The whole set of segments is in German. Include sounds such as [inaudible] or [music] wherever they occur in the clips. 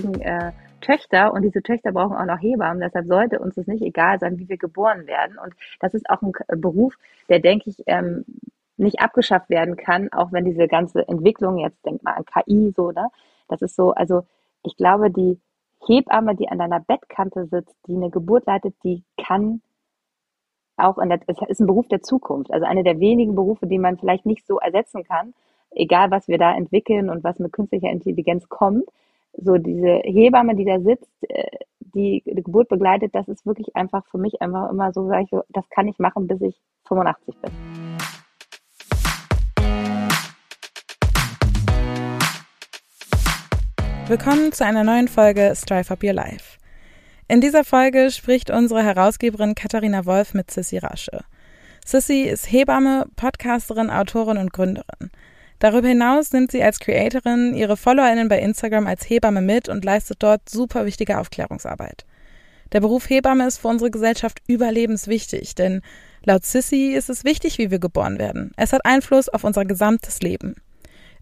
kriegen äh, Töchter und diese Töchter brauchen auch noch Hebammen. Deshalb sollte uns es nicht egal sein, wie wir geboren werden. Und das ist auch ein Beruf, der, denke ich, ähm, nicht abgeschafft werden kann, auch wenn diese ganze Entwicklung, jetzt denk mal an KI, so, ne? Das ist so, also ich glaube, die Hebamme, die an deiner Bettkante sitzt, die eine Geburt leitet, die kann auch in der, es ist ein Beruf der Zukunft, also eine der wenigen Berufe, die man vielleicht nicht so ersetzen kann, egal was wir da entwickeln und was mit künstlicher Intelligenz kommt. So diese Hebamme, die da sitzt, äh, die die Geburt begleitet, das ist wirklich einfach für mich einfach immer so, sage ich so, das kann ich machen, bis ich 85 bin. Willkommen zu einer neuen Folge Strive Up Your Life. In dieser Folge spricht unsere Herausgeberin Katharina Wolf mit Sissy Rasche. Sissy ist Hebamme, Podcasterin, Autorin und Gründerin. Darüber hinaus nimmt sie als Creatorin ihre FollowerInnen bei Instagram als Hebamme mit und leistet dort super wichtige Aufklärungsarbeit. Der Beruf Hebamme ist für unsere Gesellschaft überlebenswichtig, denn laut Sissy ist es wichtig, wie wir geboren werden. Es hat Einfluss auf unser gesamtes Leben.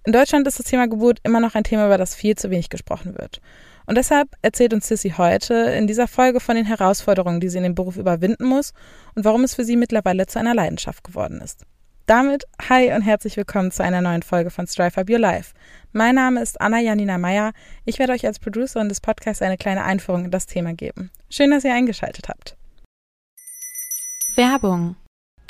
In Deutschland ist das Thema Geburt immer noch ein Thema, über das viel zu wenig gesprochen wird. Und deshalb erzählt uns Sissy heute in dieser Folge von den Herausforderungen, die sie in dem Beruf überwinden muss und warum es für sie mittlerweile zu einer Leidenschaft geworden ist. Damit hi und herzlich willkommen zu einer neuen Folge von Strive Up Your Life. Mein Name ist Anna Janina Meyer. Ich werde euch als Producerin des Podcasts eine kleine Einführung in das Thema geben. Schön, dass ihr eingeschaltet habt. Werbung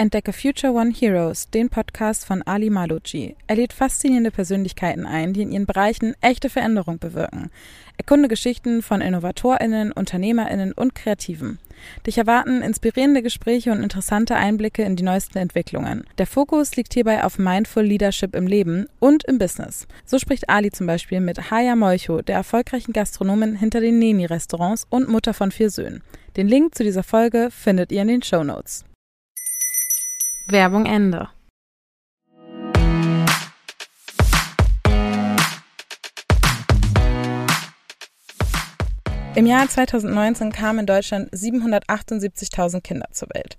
Entdecke Future One Heroes, den Podcast von Ali Malucci. Er lädt faszinierende Persönlichkeiten ein, die in ihren Bereichen echte Veränderung bewirken. Erkunde Geschichten von InnovatorInnen, UnternehmerInnen und Kreativen. Dich erwarten inspirierende Gespräche und interessante Einblicke in die neuesten Entwicklungen. Der Fokus liegt hierbei auf Mindful Leadership im Leben und im Business. So spricht Ali zum Beispiel mit Haya Molcho, der erfolgreichen Gastronomin hinter den Neni-Restaurants und Mutter von vier Söhnen. Den Link zu dieser Folge findet ihr in den Show Notes. Werbung Ende. Im Jahr 2019 kamen in Deutschland 778.000 Kinder zur Welt.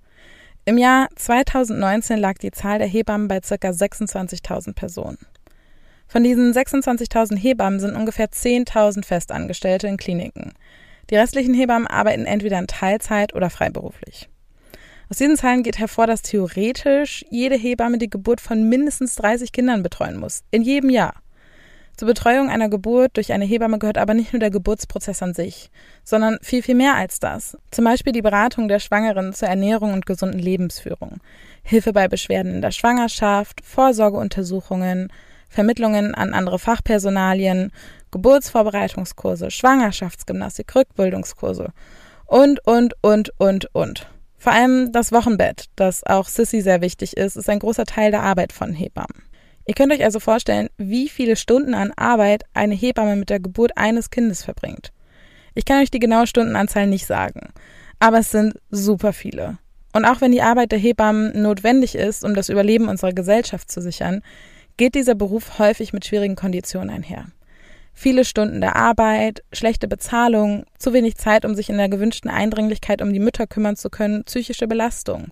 Im Jahr 2019 lag die Zahl der Hebammen bei ca. 26.000 Personen. Von diesen 26.000 Hebammen sind ungefähr 10.000 Festangestellte in Kliniken. Die restlichen Hebammen arbeiten entweder in Teilzeit oder freiberuflich. Aus diesen Zahlen geht hervor, dass theoretisch jede Hebamme die Geburt von mindestens 30 Kindern betreuen muss, in jedem Jahr. Zur Betreuung einer Geburt durch eine Hebamme gehört aber nicht nur der Geburtsprozess an sich, sondern viel, viel mehr als das. Zum Beispiel die Beratung der Schwangeren zur Ernährung und gesunden Lebensführung, Hilfe bei Beschwerden in der Schwangerschaft, Vorsorgeuntersuchungen, Vermittlungen an andere Fachpersonalien, Geburtsvorbereitungskurse, Schwangerschaftsgymnastik, Rückbildungskurse und, und, und, und, und. Vor allem das Wochenbett, das auch Sissy sehr wichtig ist, ist ein großer Teil der Arbeit von Hebammen. Ihr könnt euch also vorstellen, wie viele Stunden an Arbeit eine Hebamme mit der Geburt eines Kindes verbringt. Ich kann euch die genaue Stundenanzahl nicht sagen, aber es sind super viele. Und auch wenn die Arbeit der Hebammen notwendig ist, um das Überleben unserer Gesellschaft zu sichern, geht dieser Beruf häufig mit schwierigen Konditionen einher. Viele Stunden der Arbeit, schlechte Bezahlung, zu wenig Zeit, um sich in der gewünschten Eindringlichkeit um die Mütter kümmern zu können, psychische Belastung.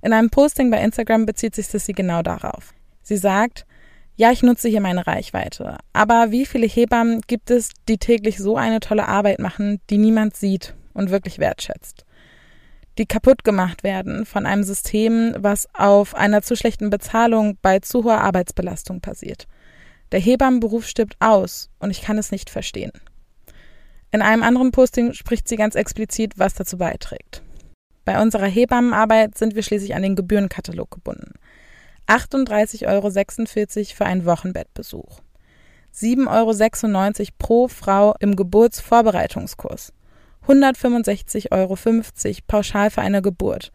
In einem Posting bei Instagram bezieht sich Sissy genau darauf. Sie sagt, ja, ich nutze hier meine Reichweite. Aber wie viele Hebammen gibt es, die täglich so eine tolle Arbeit machen, die niemand sieht und wirklich wertschätzt? Die kaputt gemacht werden von einem System, was auf einer zu schlechten Bezahlung bei zu hoher Arbeitsbelastung basiert. Der Hebammenberuf stirbt aus und ich kann es nicht verstehen. In einem anderen Posting spricht sie ganz explizit, was dazu beiträgt. Bei unserer Hebammenarbeit sind wir schließlich an den Gebührenkatalog gebunden. 38,46 Euro für einen Wochenbettbesuch. 7,96 Euro pro Frau im Geburtsvorbereitungskurs. 165,50 Euro pauschal für eine Geburt.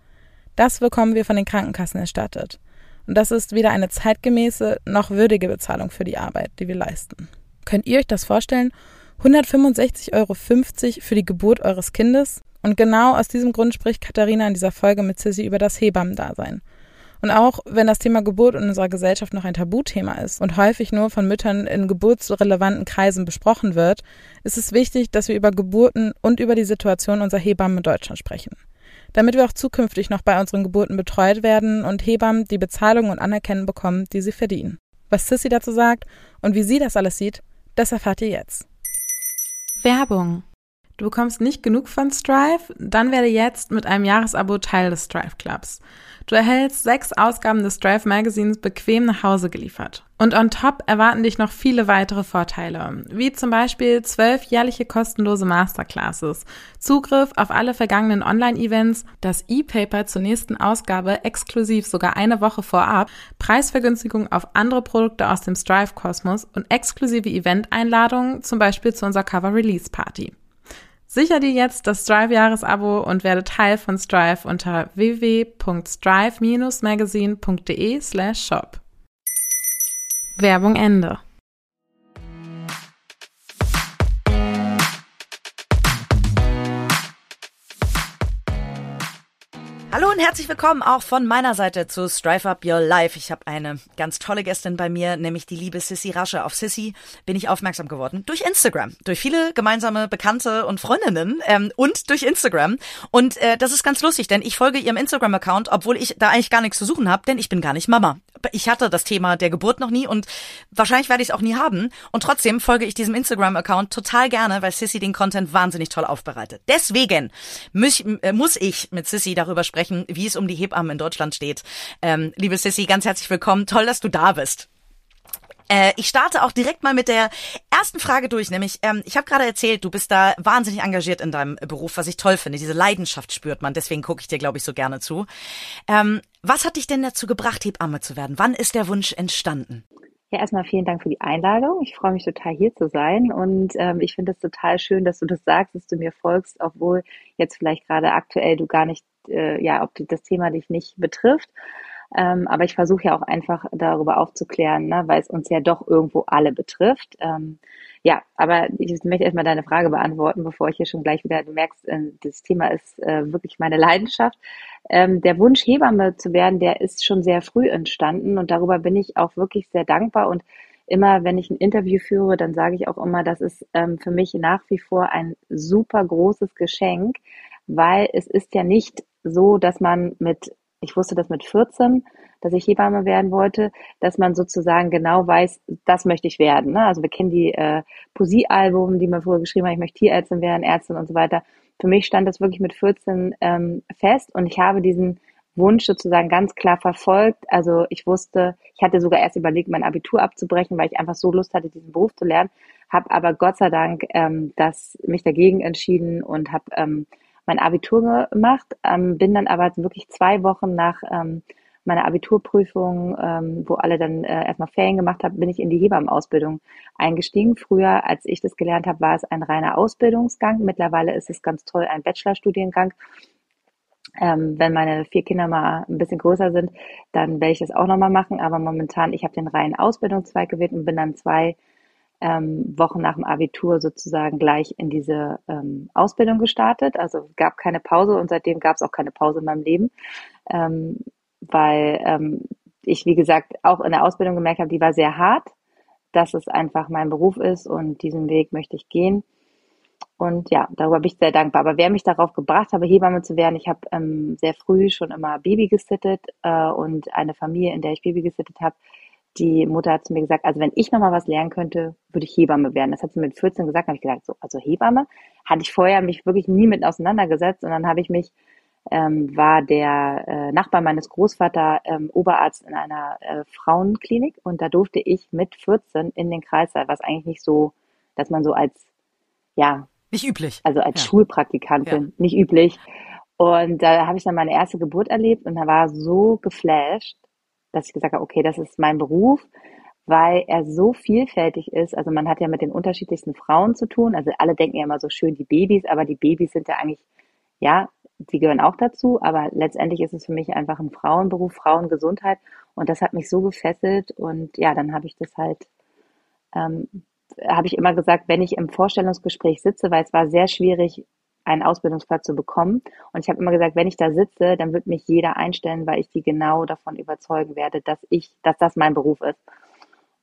Das bekommen wir von den Krankenkassen erstattet. Und das ist weder eine zeitgemäße noch würdige Bezahlung für die Arbeit, die wir leisten. Könnt ihr euch das vorstellen? 165,50 Euro für die Geburt eures Kindes? Und genau aus diesem Grund spricht Katharina in dieser Folge mit Sissy über das Hebammendasein. Und auch wenn das Thema Geburt in unserer Gesellschaft noch ein Tabuthema ist und häufig nur von Müttern in geburtsrelevanten Kreisen besprochen wird, ist es wichtig, dass wir über Geburten und über die Situation unserer Hebammen in Deutschland sprechen damit wir auch zukünftig noch bei unseren Geburten betreut werden und Hebammen die Bezahlung und Anerkennung bekommen, die sie verdienen. Was Sissy dazu sagt und wie sie das alles sieht, das erfahrt ihr jetzt. Werbung. Du bekommst nicht genug von Strive? Dann werde jetzt mit einem Jahresabo Teil des Strive Clubs. Du erhältst sechs Ausgaben des Strive Magazines bequem nach Hause geliefert. Und on top erwarten dich noch viele weitere Vorteile, wie zum Beispiel zwölf jährliche kostenlose Masterclasses, Zugriff auf alle vergangenen Online-Events, das E-Paper zur nächsten Ausgabe exklusiv sogar eine Woche vorab, Preisvergünstigung auf andere Produkte aus dem Strive-Kosmos und exklusive Event-Einladungen, zum Beispiel zu unserer Cover-Release-Party. Sicher dir jetzt das Strive-Jahresabo und werde Teil von Strive unter www.strive-magazine.de slash shop. Werbung Ende. Hallo und herzlich willkommen auch von meiner Seite zu Strive Up Your Life. Ich habe eine ganz tolle Gästin bei mir, nämlich die liebe Sissy Rasche. Auf Sissy bin ich aufmerksam geworden durch Instagram, durch viele gemeinsame Bekannte und Freundinnen ähm, und durch Instagram. Und äh, das ist ganz lustig, denn ich folge ihrem Instagram-Account, obwohl ich da eigentlich gar nichts zu suchen habe, denn ich bin gar nicht Mama. Ich hatte das Thema der Geburt noch nie und wahrscheinlich werde ich es auch nie haben. Und trotzdem folge ich diesem Instagram-Account total gerne, weil Sissy den Content wahnsinnig toll aufbereitet. Deswegen muss, äh, muss ich mit Sissy darüber sprechen, sprechen, wie es um die Hebammen in Deutschland steht. Ähm, liebe Sissy, ganz herzlich willkommen. Toll, dass du da bist. Äh, ich starte auch direkt mal mit der ersten Frage durch, nämlich ähm, ich habe gerade erzählt, du bist da wahnsinnig engagiert in deinem Beruf, was ich toll finde. Diese Leidenschaft spürt man, deswegen gucke ich dir, glaube ich, so gerne zu. Ähm, was hat dich denn dazu gebracht, Hebamme zu werden? Wann ist der Wunsch entstanden? Ja, erstmal vielen Dank für die Einladung. Ich freue mich total hier zu sein und ähm, ich finde es total schön, dass du das sagst, dass du mir folgst, obwohl jetzt vielleicht gerade aktuell du gar nicht, äh, ja, ob das Thema dich nicht betrifft. Ähm, aber ich versuche ja auch einfach darüber aufzuklären, ne, weil es uns ja doch irgendwo alle betrifft. Ähm, ja, aber ich möchte erstmal deine Frage beantworten, bevor ich hier schon gleich wieder, du merkst, äh, das Thema ist äh, wirklich meine Leidenschaft. Ähm, der Wunsch, Hebamme zu werden, der ist schon sehr früh entstanden und darüber bin ich auch wirklich sehr dankbar und immer, wenn ich ein Interview führe, dann sage ich auch immer, das ist ähm, für mich nach wie vor ein super großes Geschenk, weil es ist ja nicht so, dass man mit, ich wusste das mit 14, dass ich Hebamme werden wollte, dass man sozusagen genau weiß, das möchte ich werden. Ne? Also wir kennen die äh, Poesiealbum, die man früher geschrieben hat, ich möchte Tierärztin werden, Ärztin und so weiter. Für mich stand das wirklich mit 14 ähm, fest und ich habe diesen Wunsch sozusagen ganz klar verfolgt. Also ich wusste, ich hatte sogar erst überlegt, mein Abitur abzubrechen, weil ich einfach so Lust hatte, diesen Beruf zu lernen, habe aber Gott sei Dank ähm, das, mich dagegen entschieden und habe ähm, mein Abitur gemacht, ähm, bin dann aber wirklich zwei Wochen nach ähm, meiner Abiturprüfung, ähm, wo alle dann äh, erstmal Ferien gemacht haben, bin ich in die Hebammenausbildung eingestiegen. Früher, als ich das gelernt habe, war es ein reiner Ausbildungsgang. Mittlerweile ist es ganz toll ein Bachelorstudiengang. Ähm, wenn meine vier Kinder mal ein bisschen größer sind, dann werde ich das auch nochmal machen. Aber momentan, ich habe den reinen Ausbildungszweig gewählt und bin dann zwei ähm, Wochen nach dem Abitur sozusagen gleich in diese ähm, Ausbildung gestartet. Also gab keine Pause und seitdem gab es auch keine Pause in meinem Leben. Ähm, weil ähm, ich, wie gesagt, auch in der Ausbildung gemerkt habe, die war sehr hart, dass es einfach mein Beruf ist und diesen Weg möchte ich gehen. Und ja, darüber bin ich sehr dankbar. Aber wer mich darauf gebracht habe, Hebamme zu werden, ich habe ähm, sehr früh schon immer Baby gesittet äh, und eine Familie, in der ich Baby gesittet habe, die Mutter hat zu mir gesagt, also wenn ich nochmal was lernen könnte, würde ich Hebamme werden. Das hat sie mit 14 gesagt, habe ich gesagt, so, also Hebamme, hatte ich vorher mich wirklich nie mit auseinandergesetzt und dann habe ich mich ähm, war der äh, Nachbar meines Großvaters ähm, Oberarzt in einer äh, Frauenklinik und da durfte ich mit 14 in den Kreissaal, was eigentlich nicht so, dass man so als, ja. Nicht üblich. Also als ja. Schulpraktikantin, ja. nicht üblich. Und da habe ich dann meine erste Geburt erlebt und da war so geflasht, dass ich gesagt habe, okay, das ist mein Beruf, weil er so vielfältig ist. Also man hat ja mit den unterschiedlichsten Frauen zu tun. Also alle denken ja immer so schön die Babys, aber die Babys sind ja eigentlich ja die gehören auch dazu, aber letztendlich ist es für mich einfach ein Frauenberuf, Frauengesundheit und das hat mich so gefesselt und ja, dann habe ich das halt, ähm, habe ich immer gesagt, wenn ich im Vorstellungsgespräch sitze, weil es war sehr schwierig, einen Ausbildungsplatz zu bekommen und ich habe immer gesagt, wenn ich da sitze, dann wird mich jeder einstellen, weil ich die genau davon überzeugen werde, dass ich, dass das mein Beruf ist.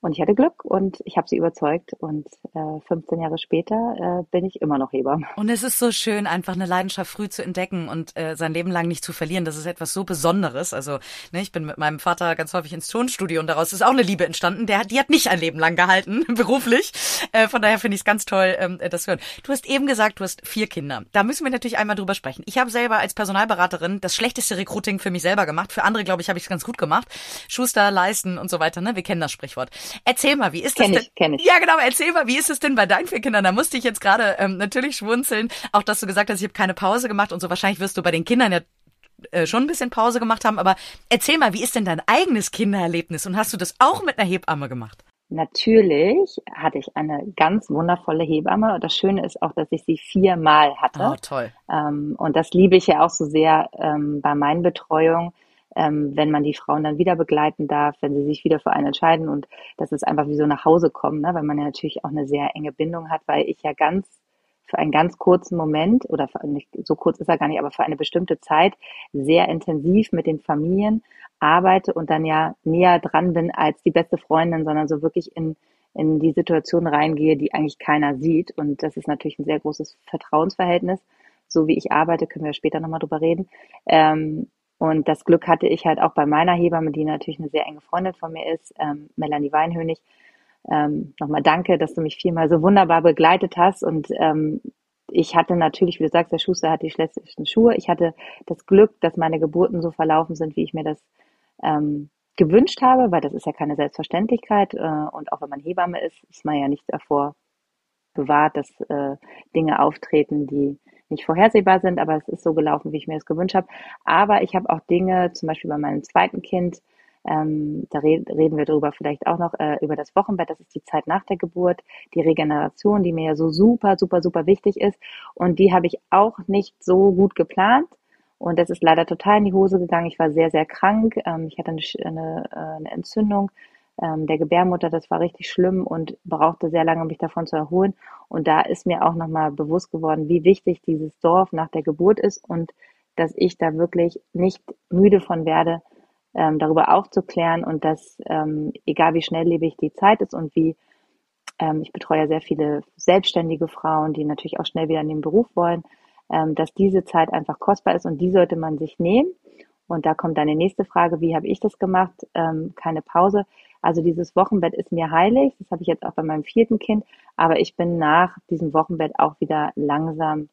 Und ich hatte Glück und ich habe sie überzeugt und äh, 15 Jahre später äh, bin ich immer noch Hebamme. Und es ist so schön, einfach eine Leidenschaft früh zu entdecken und äh, sein Leben lang nicht zu verlieren. Das ist etwas so Besonderes. Also ne, ich bin mit meinem Vater ganz häufig ins Tonstudio und daraus ist auch eine Liebe entstanden. Der, die hat nicht ein Leben lang gehalten, [laughs] beruflich. Äh, von daher finde ich es ganz toll, ähm, das zu hören. Du hast eben gesagt, du hast vier Kinder. Da müssen wir natürlich einmal drüber sprechen. Ich habe selber als Personalberaterin das schlechteste Recruiting für mich selber gemacht. Für andere, glaube ich, habe ich es ganz gut gemacht. Schuster, leisten und so weiter. Ne? Wir kennen das Sprichwort. Erzähl mal, wie ist das kenn denn? Ich, kenn ich. Ja, genau, erzähl mal, wie ist es denn bei deinen vier Kindern? Da musste ich jetzt gerade ähm, natürlich schwunzeln. Auch, dass du gesagt hast, ich habe keine Pause gemacht und so. Wahrscheinlich wirst du bei den Kindern ja äh, schon ein bisschen Pause gemacht haben. Aber erzähl mal, wie ist denn dein eigenes Kindererlebnis? Und hast du das auch mit einer Hebamme gemacht? Natürlich hatte ich eine ganz wundervolle Hebamme. Und das Schöne ist auch, dass ich sie viermal hatte. Oh, toll. Ähm, und das liebe ich ja auch so sehr ähm, bei meinen Betreuungen ähm, wenn man die Frauen dann wieder begleiten darf, wenn sie sich wieder für einen entscheiden und das ist einfach wie so nach Hause kommen, ne? weil man ja natürlich auch eine sehr enge Bindung hat, weil ich ja ganz für einen ganz kurzen Moment oder nicht, so kurz ist er gar nicht, aber für eine bestimmte Zeit sehr intensiv mit den Familien arbeite und dann ja näher dran bin als die beste Freundin, sondern so wirklich in in die Situation reingehe, die eigentlich keiner sieht. Und das ist natürlich ein sehr großes Vertrauensverhältnis. So wie ich arbeite, können wir später nochmal drüber reden. Ähm, und das Glück hatte ich halt auch bei meiner Hebamme, die natürlich eine sehr enge Freundin von mir ist, ähm, Melanie Weinhönig. Ähm, Nochmal danke, dass du mich viermal so wunderbar begleitet hast. Und ähm, ich hatte natürlich, wie du sagst, der Schuster hat die schlechtesten Schuhe. Ich hatte das Glück, dass meine Geburten so verlaufen sind, wie ich mir das ähm, gewünscht habe, weil das ist ja keine Selbstverständlichkeit. Äh, und auch wenn man Hebamme ist, ist man ja nicht davor bewahrt, dass äh, Dinge auftreten, die nicht vorhersehbar sind, aber es ist so gelaufen, wie ich mir das gewünscht habe. Aber ich habe auch Dinge, zum Beispiel bei meinem zweiten Kind, ähm, da red, reden wir darüber vielleicht auch noch, äh, über das Wochenbett, das ist die Zeit nach der Geburt, die Regeneration, die mir ja so super, super, super wichtig ist. Und die habe ich auch nicht so gut geplant. Und das ist leider total in die Hose gegangen. Ich war sehr, sehr krank. Ähm, ich hatte eine, eine, äh, eine Entzündung ähm, der Gebärmutter. Das war richtig schlimm und brauchte sehr lange, mich davon zu erholen. Und da ist mir auch nochmal bewusst geworden, wie wichtig dieses Dorf nach der Geburt ist und dass ich da wirklich nicht müde von werde, ähm, darüber aufzuklären und dass, ähm, egal wie schnelllebig die Zeit ist und wie, ähm, ich betreue ja sehr viele selbstständige Frauen, die natürlich auch schnell wieder in den Beruf wollen, ähm, dass diese Zeit einfach kostbar ist und die sollte man sich nehmen. Und da kommt dann die nächste Frage, wie habe ich das gemacht? Ähm, keine Pause. Also dieses Wochenbett ist mir heilig. Das habe ich jetzt auch bei meinem vierten Kind. Aber ich bin nach diesem Wochenbett auch wieder langsam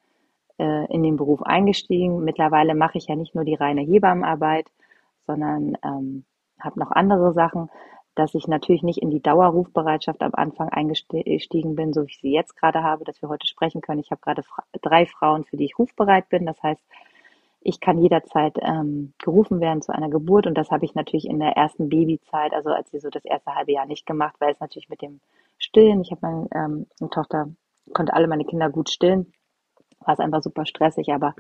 äh, in den Beruf eingestiegen. Mittlerweile mache ich ja nicht nur die reine Hebammenarbeit, sondern ähm, habe noch andere Sachen, dass ich natürlich nicht in die Dauerrufbereitschaft am Anfang eingestiegen bin, so wie ich sie jetzt gerade habe, dass wir heute sprechen können. Ich habe gerade drei Frauen, für die ich rufbereit bin. Das heißt, ich kann jederzeit ähm, gerufen werden zu einer Geburt und das habe ich natürlich in der ersten Babyzeit, also als sie so das erste halbe Jahr nicht gemacht, weil es natürlich mit dem Stillen, ich habe meine, ähm, Tochter, konnte alle meine Kinder gut stillen, war es einfach super stressig, aber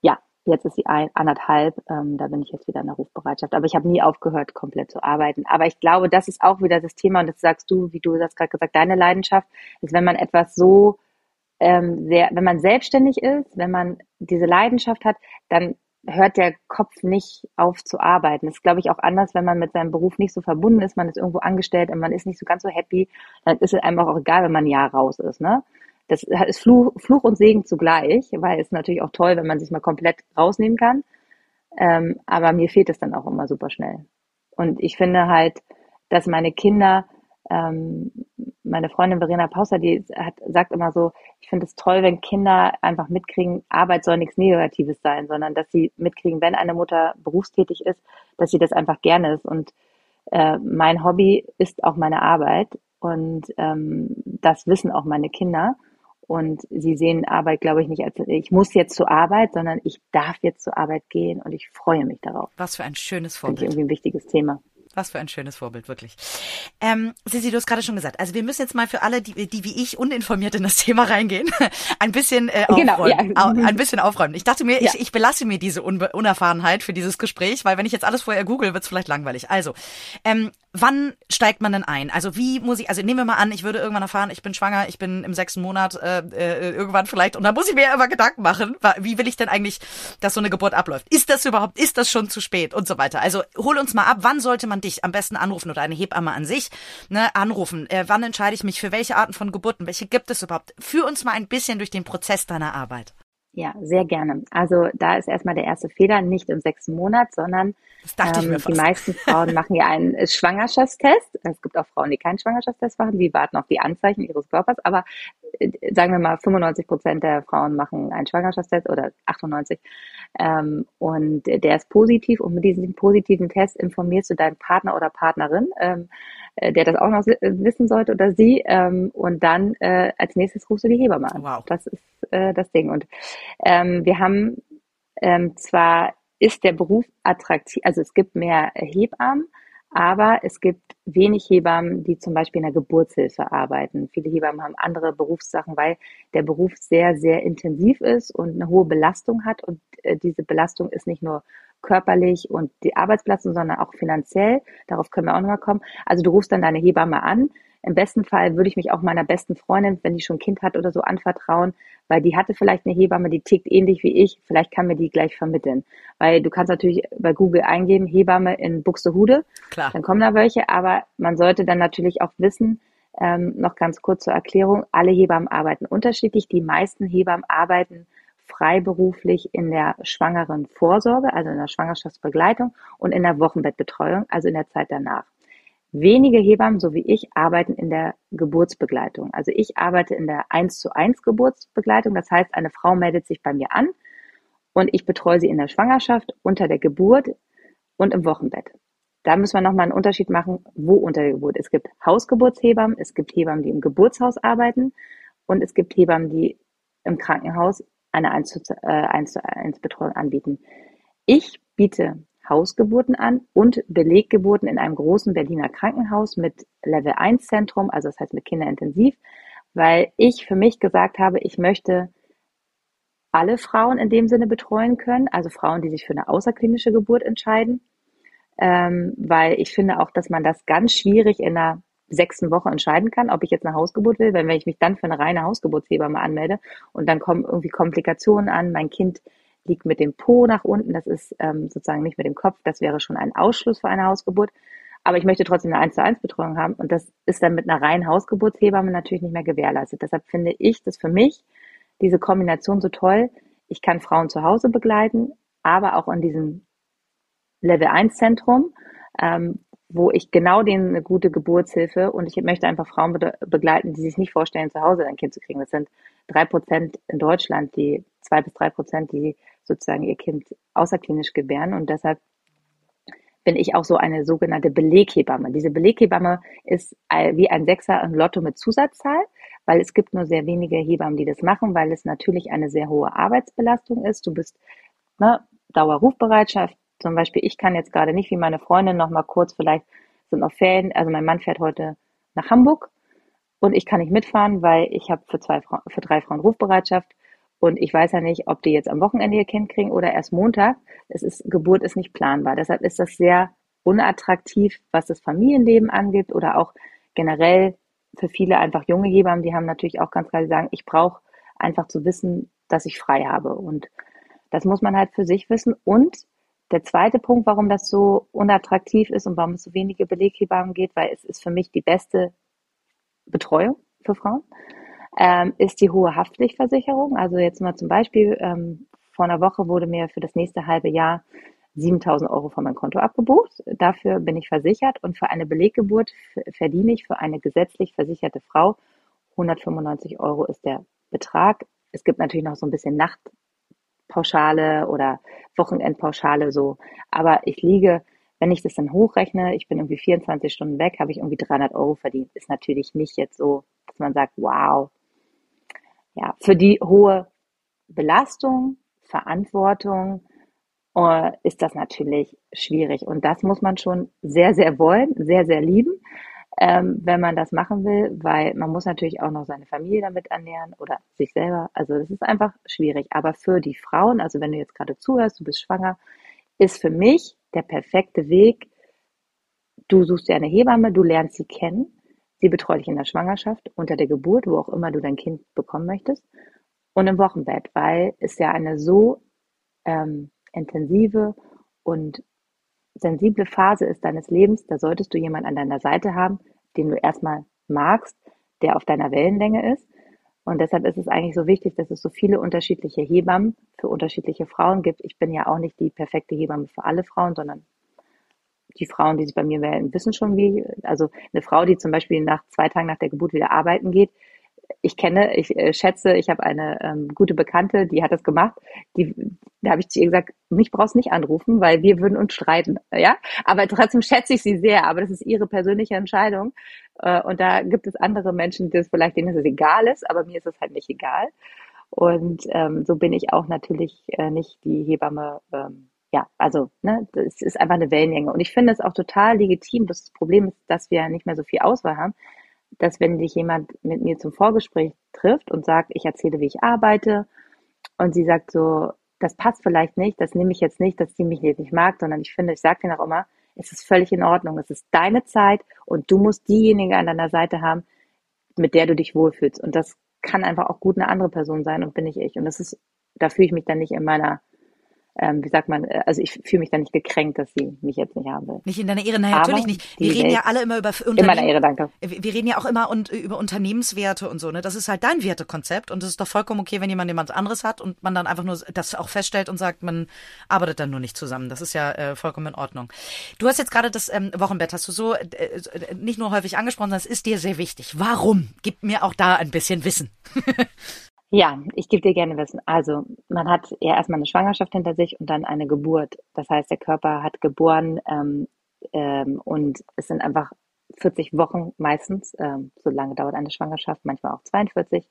ja, jetzt ist sie ein, anderthalb, ähm, da bin ich jetzt wieder in der Rufbereitschaft, aber ich habe nie aufgehört, komplett zu arbeiten. Aber ich glaube, das ist auch wieder das Thema und das sagst du, wie du das gerade gesagt, deine Leidenschaft ist, wenn man etwas so ähm, sehr, wenn man selbstständig ist, wenn man diese Leidenschaft hat, dann hört der Kopf nicht auf zu arbeiten. Das ist, glaube ich, auch anders, wenn man mit seinem Beruf nicht so verbunden ist, man ist irgendwo angestellt und man ist nicht so ganz so happy, dann ist es einem auch egal, wenn man ein Jahr raus ist. Ne? Das ist Fluch, Fluch und Segen zugleich, weil es natürlich auch toll, wenn man sich mal komplett rausnehmen kann. Ähm, aber mir fehlt es dann auch immer super schnell. Und ich finde halt, dass meine Kinder ähm, meine Freundin Verena Pauser, die hat, sagt immer so, ich finde es toll, wenn Kinder einfach mitkriegen, Arbeit soll nichts Negatives sein, sondern dass sie mitkriegen, wenn eine Mutter berufstätig ist, dass sie das einfach gerne ist. Und äh, mein Hobby ist auch meine Arbeit und ähm, das wissen auch meine Kinder. Und sie sehen Arbeit, glaube ich, nicht als ich muss jetzt zur Arbeit, sondern ich darf jetzt zur Arbeit gehen und ich freue mich darauf. Was für ein schönes Vorbild. Finde ich irgendwie ein wichtiges Thema. Was für ein schönes Vorbild, wirklich. Ähm, Sissi, du hast gerade schon gesagt, also wir müssen jetzt mal für alle, die, die wie ich uninformiert in das Thema reingehen, [laughs] ein bisschen äh, genau, aufräumen. Genau, ja. ein bisschen aufräumen. Ich dachte mir, ja. ich, ich belasse mir diese Unbe Unerfahrenheit für dieses Gespräch, weil wenn ich jetzt alles vorher google, wird es vielleicht langweilig. Also, ähm, wann steigt man denn ein? Also wie muss ich, also nehmen wir mal an, ich würde irgendwann erfahren, ich bin schwanger, ich bin im sechsten Monat äh, äh, irgendwann vielleicht und dann muss ich mir ja immer Gedanken machen, wie will ich denn eigentlich, dass so eine Geburt abläuft? Ist das überhaupt, ist das schon zu spät und so weiter? Also hol uns mal ab, wann sollte man dich am besten anrufen oder eine Hebamme an sich ne, anrufen? Äh, wann entscheide ich mich für welche Arten von Geburten? Welche gibt es überhaupt? Führ uns mal ein bisschen durch den Prozess deiner Arbeit. Ja, sehr gerne. Also da ist erstmal der erste Fehler, nicht im sechsten Monat, sondern ähm, die meisten Frauen [laughs] machen ja einen Schwangerschaftstest. Es gibt auch Frauen, die keinen Schwangerschaftstest machen, die warten auf die Anzeichen ihres Körpers, aber äh, sagen wir mal, 95 Prozent der Frauen machen einen Schwangerschaftstest oder 98 ähm, und der ist positiv und mit diesem positiven Test informierst du deinen Partner oder Partnerin, ähm, äh, der das auch noch wissen sollte oder sie. Ähm, und dann äh, als nächstes rufst du die Hebamme an. Wow. Das ist äh, das Ding. Und ähm, wir haben ähm, zwar ist der Beruf attraktiv, also es gibt mehr Hebammen, aber es gibt wenig Hebammen, die zum Beispiel in der Geburtshilfe arbeiten. Viele Hebammen haben andere Berufssachen, weil der Beruf sehr, sehr intensiv ist und eine hohe Belastung hat. Und äh, diese Belastung ist nicht nur körperlich und die Arbeitsbelastung, sondern auch finanziell. Darauf können wir auch nochmal kommen. Also du rufst dann deine Hebamme an. Im besten Fall würde ich mich auch meiner besten Freundin, wenn die schon ein Kind hat oder so, anvertrauen, weil die hatte vielleicht eine Hebamme, die tickt ähnlich wie ich. Vielleicht kann mir die gleich vermitteln. Weil du kannst natürlich bei Google eingeben, Hebamme in Buxtehude. Klar. Dann kommen da welche. Aber man sollte dann natürlich auch wissen, ähm, noch ganz kurz zur Erklärung, alle Hebammen arbeiten unterschiedlich. Die meisten Hebammen arbeiten freiberuflich in der schwangeren Vorsorge, also in der Schwangerschaftsbegleitung und in der Wochenbettbetreuung, also in der Zeit danach. Wenige Hebammen, so wie ich, arbeiten in der Geburtsbegleitung. Also ich arbeite in der 1 zu 1 Geburtsbegleitung. Das heißt, eine Frau meldet sich bei mir an und ich betreue sie in der Schwangerschaft, unter der Geburt und im Wochenbett. Da müssen wir nochmal einen Unterschied machen, wo unter der Geburt. Es gibt Hausgeburtshebammen, es gibt Hebammen, die im Geburtshaus arbeiten und es gibt Hebammen, die im Krankenhaus eine 1 zu, äh, 1 zu 1 Betreuung anbieten. Ich biete Hausgeburten an und Beleggeburten in einem großen Berliner Krankenhaus mit Level 1 Zentrum, also das heißt mit Kinderintensiv, weil ich für mich gesagt habe, ich möchte alle Frauen in dem Sinne betreuen können, also Frauen, die sich für eine außerklinische Geburt entscheiden, ähm, weil ich finde auch, dass man das ganz schwierig in einer sechsten Woche entscheiden kann, ob ich jetzt eine Hausgeburt will, weil wenn ich mich dann für eine reine Hausgeburtshebamme anmelde und dann kommen irgendwie Komplikationen an, mein Kind liegt mit dem Po nach unten, das ist ähm, sozusagen nicht mit dem Kopf, das wäre schon ein Ausschluss für eine Hausgeburt. Aber ich möchte trotzdem eine 1 zu 1 Betreuung haben und das ist dann mit einer reinen Hausgeburtshebamme natürlich nicht mehr gewährleistet. Deshalb finde ich das für mich, diese Kombination so toll. Ich kann Frauen zu Hause begleiten, aber auch in diesem Level 1 Zentrum, ähm, wo ich genau denen eine gute Geburtshilfe und ich möchte einfach Frauen be begleiten, die sich nicht vorstellen, zu Hause ein Kind zu kriegen. Das sind drei Prozent in Deutschland, die zwei bis drei Prozent, die sozusagen ihr Kind außerklinisch gebären und deshalb bin ich auch so eine sogenannte Beleghebamme. Diese Beleghebamme ist wie ein Sechser im Lotto mit Zusatzzahl, weil es gibt nur sehr wenige Hebammen, die das machen, weil es natürlich eine sehr hohe Arbeitsbelastung ist. Du bist ne, Dauerrufbereitschaft, zum Beispiel, ich kann jetzt gerade nicht wie meine Freundin noch mal kurz, vielleicht sind noch Ferien, also mein Mann fährt heute nach Hamburg und ich kann nicht mitfahren, weil ich habe für für drei Frauen Rufbereitschaft und ich weiß ja nicht, ob die jetzt am Wochenende ihr Kind kriegen oder erst Montag. Es ist, Geburt ist nicht planbar. Deshalb ist das sehr unattraktiv, was das Familienleben angeht oder auch generell für viele einfach junge Hebammen, die haben natürlich auch ganz klar gesagt, ich brauche einfach zu wissen, dass ich frei habe. Und das muss man halt für sich wissen. Und der zweite Punkt, warum das so unattraktiv ist und warum es so wenige Beleghebammen geht, weil es ist für mich die beste Betreuung für Frauen, ähm, ist die hohe Haftpflichtversicherung. Also jetzt mal zum Beispiel, ähm, vor einer Woche wurde mir für das nächste halbe Jahr 7000 Euro von meinem Konto abgebucht. Dafür bin ich versichert und für eine Beleggeburt verdiene ich für eine gesetzlich versicherte Frau 195 Euro ist der Betrag. Es gibt natürlich noch so ein bisschen Nacht, Pauschale oder Wochenendpauschale so. Aber ich liege, wenn ich das dann hochrechne, ich bin irgendwie 24 Stunden weg, habe ich irgendwie 300 Euro verdient. Ist natürlich nicht jetzt so, dass man sagt, wow. Ja, für die hohe Belastung, Verantwortung äh, ist das natürlich schwierig. Und das muss man schon sehr, sehr wollen, sehr, sehr lieben ähm, wenn man das machen will, weil man muss natürlich auch noch seine Familie damit ernähren oder sich selber. Also das ist einfach schwierig. Aber für die Frauen, also wenn du jetzt gerade zuhörst, du bist schwanger, ist für mich der perfekte Weg. Du suchst dir eine Hebamme, du lernst sie kennen. Sie betreut dich in der Schwangerschaft, unter der Geburt, wo auch immer du dein Kind bekommen möchtest. Und im Wochenbett, weil es ja eine so ähm, intensive und sensible Phase ist deines Lebens, da solltest du jemanden an deiner Seite haben, den du erstmal magst, der auf deiner Wellenlänge ist. Und deshalb ist es eigentlich so wichtig, dass es so viele unterschiedliche Hebammen für unterschiedliche Frauen gibt. Ich bin ja auch nicht die perfekte Hebamme für alle Frauen, sondern die Frauen, die sich bei mir melden, wissen schon wie. Also eine Frau, die zum Beispiel nach zwei Tagen nach der Geburt wieder arbeiten geht, ich kenne, ich äh, schätze, ich habe eine ähm, gute Bekannte, die hat das gemacht. Die, da habe ich zu ihr gesagt, mich brauchst nicht anrufen, weil wir würden uns streiten, ja. Aber trotzdem schätze ich sie sehr. Aber das ist ihre persönliche Entscheidung. Äh, und da gibt es andere Menschen, die es vielleicht denen es egal ist, aber mir ist es halt nicht egal. Und ähm, so bin ich auch natürlich äh, nicht die Hebamme. Ähm, ja, also ne, das ist einfach eine Wellenlänge. Und ich finde es auch total legitim. Das Problem ist, dass wir nicht mehr so viel Auswahl haben dass wenn dich jemand mit mir zum Vorgespräch trifft und sagt, ich erzähle, wie ich arbeite, und sie sagt so, das passt vielleicht nicht, das nehme ich jetzt nicht, dass sie mich jetzt nicht mag, sondern ich finde, ich sage dir auch immer, es ist völlig in Ordnung, es ist deine Zeit und du musst diejenige an deiner Seite haben, mit der du dich wohlfühlst. Und das kann einfach auch gut eine andere Person sein und bin ich ich. Und das ist, da fühle ich mich dann nicht in meiner ähm, wie sagt man, äh, also ich fühle mich da nicht gekränkt, dass sie mich jetzt nicht haben will. Nicht in deiner Ehre, nein, natürlich nicht. Wir reden Welt ja alle immer über Unternehmen. In meiner Ehre, danke. Wir reden ja auch immer und, über Unternehmenswerte und so, ne? Das ist halt dein Wertekonzept und es ist doch vollkommen okay, wenn jemand jemand anderes hat und man dann einfach nur das auch feststellt und sagt, man arbeitet dann nur nicht zusammen. Das ist ja äh, vollkommen in Ordnung. Du hast jetzt gerade das ähm, Wochenbett, hast du so äh, äh nicht nur häufig angesprochen, sondern es ist dir sehr wichtig. Warum? Gib mir auch da ein bisschen Wissen. [laughs] Ja, ich gebe dir gerne Wissen. Also, man hat ja erstmal eine Schwangerschaft hinter sich und dann eine Geburt. Das heißt, der Körper hat geboren ähm, ähm, und es sind einfach 40 Wochen meistens, ähm, so lange dauert eine Schwangerschaft, manchmal auch 42,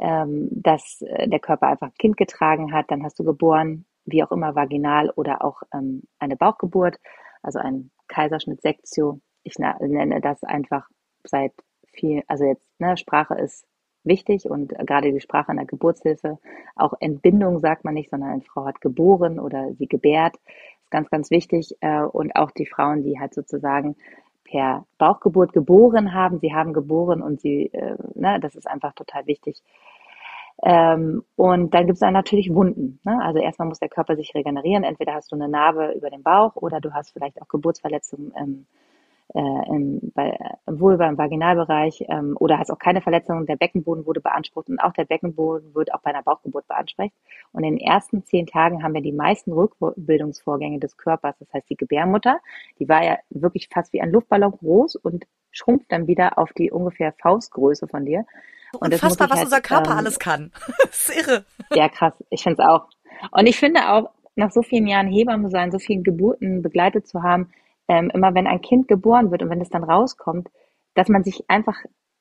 ähm, dass äh, der Körper einfach ein Kind getragen hat. Dann hast du geboren, wie auch immer, vaginal oder auch ähm, eine Bauchgeburt, also ein Kaiserschnitt Sektio. Ich nenne das einfach seit viel, also jetzt, ne, Sprache ist wichtig und gerade die Sprache in der Geburtshilfe, auch Entbindung sagt man nicht, sondern eine Frau hat geboren oder sie gebärt, ist ganz, ganz wichtig. Äh, und auch die Frauen, die halt sozusagen per Bauchgeburt geboren haben, sie haben geboren und sie, äh, ne, das ist einfach total wichtig. Ähm, und dann gibt es dann natürlich Wunden. Ne? Also erstmal muss der Körper sich regenerieren. Entweder hast du eine Narbe über dem Bauch oder du hast vielleicht auch Geburtsverletzungen im äh, im, bei, im Vulva, im Vaginalbereich ähm, oder hast auch keine Verletzungen. Der Beckenboden wurde beansprucht und auch der Beckenboden wird auch bei einer Bauchgeburt beansprucht. Und in den ersten zehn Tagen haben wir die meisten Rückbildungsvorgänge des Körpers. Das heißt, die Gebärmutter, die war ja wirklich fast wie ein Luftballon groß und schrumpft dann wieder auf die ungefähr Faustgröße von dir. Und Unfassbar, was halt, unser Körper ähm, alles kann. [laughs] das ist irre. Ja, krass. Ich finde es auch. Und ich finde auch, nach so vielen Jahren Hebamme sein, so vielen Geburten begleitet zu haben, ähm, immer wenn ein Kind geboren wird und wenn es dann rauskommt, dass man sich einfach,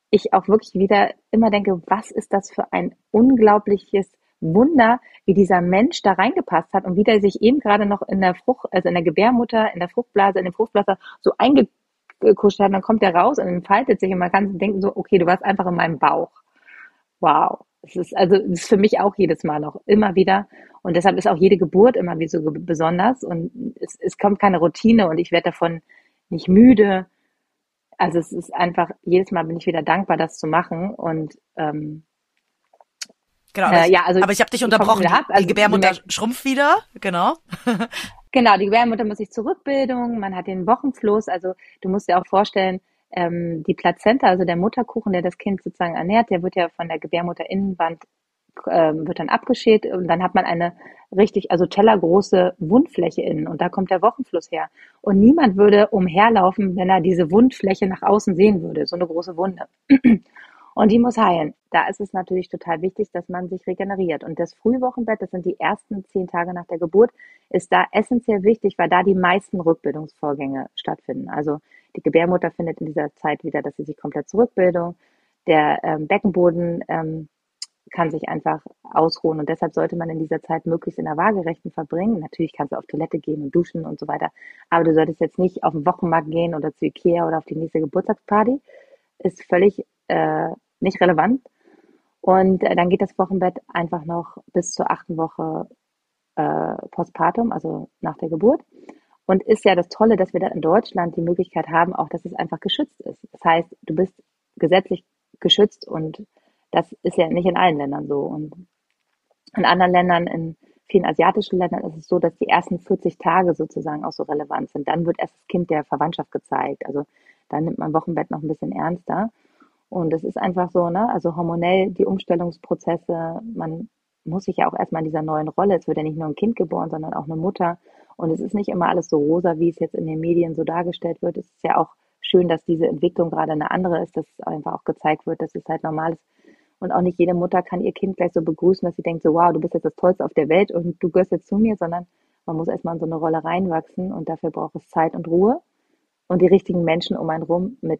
ich auch wirklich wieder immer denke, was ist das für ein unglaubliches Wunder, wie dieser Mensch da reingepasst hat und wie der sich eben gerade noch in der Frucht, also in der Gebärmutter, in der Fruchtblase, in dem Fruchtblaser so eingekuscht hat, und dann kommt der raus und entfaltet sich und man kann denken so, okay, du warst einfach in meinem Bauch. Wow. Es ist also das ist für mich auch jedes Mal noch immer wieder und deshalb ist auch jede Geburt immer wie so besonders und es, es kommt keine Routine und ich werde davon nicht müde. Also es ist einfach jedes Mal bin ich wieder dankbar, das zu machen und ähm, Genau, äh, ja, also aber ich habe dich unterbrochen. Ab. Also die Gebärmutter schrumpft wieder, genau. genau, die Gebärmutter muss sich zurückbildung, man hat den Wochenfluss, also du musst dir auch vorstellen, ähm, die Plazenta, also der Mutterkuchen, der das Kind sozusagen ernährt, der wird ja von der Gebärmutterinnenwand ähm, wird dann abgeschält und dann hat man eine richtig, also tellergroße Wundfläche innen und da kommt der Wochenfluss her. Und niemand würde umherlaufen, wenn er diese Wundfläche nach außen sehen würde, so eine große Wunde. Und die muss heilen. Da ist es natürlich total wichtig, dass man sich regeneriert. Und das Frühwochenbett, das sind die ersten zehn Tage nach der Geburt, ist da essentiell wichtig, weil da die meisten Rückbildungsvorgänge stattfinden. Also die Gebärmutter findet in dieser Zeit wieder, dass sie sich komplett zurückbildet. Der ähm, Beckenboden ähm, kann sich einfach ausruhen und deshalb sollte man in dieser Zeit möglichst in der Waagerechten verbringen. Natürlich kannst du auf Toilette gehen und duschen und so weiter, aber du solltest jetzt nicht auf den Wochenmarkt gehen oder zu Ikea oder auf die nächste Geburtstagsparty. Ist völlig äh, nicht relevant. Und äh, dann geht das Wochenbett einfach noch bis zur achten Woche äh, postpartum, also nach der Geburt. Und ist ja das Tolle, dass wir da in Deutschland die Möglichkeit haben, auch dass es einfach geschützt ist. Das heißt, du bist gesetzlich geschützt und das ist ja nicht in allen Ländern so. Und in anderen Ländern, in vielen asiatischen Ländern ist es so, dass die ersten 40 Tage sozusagen auch so relevant sind. Dann wird erst das Kind der Verwandtschaft gezeigt. Also dann nimmt man Wochenbett noch ein bisschen ernster. Und es ist einfach so, ne, also hormonell die Umstellungsprozesse, man muss sich ja auch erstmal in dieser neuen Rolle, es wird ja nicht nur ein Kind geboren, sondern auch eine Mutter. Und es ist nicht immer alles so rosa, wie es jetzt in den Medien so dargestellt wird. Es ist ja auch schön, dass diese Entwicklung gerade eine andere ist, dass einfach auch gezeigt wird, dass es halt normal ist. Und auch nicht jede Mutter kann ihr Kind gleich so begrüßen, dass sie denkt, so wow, du bist jetzt das Tollste auf der Welt und du gehörst jetzt zu mir, sondern man muss erstmal in so eine Rolle reinwachsen und dafür braucht es Zeit und Ruhe und die richtigen Menschen um einen rum mit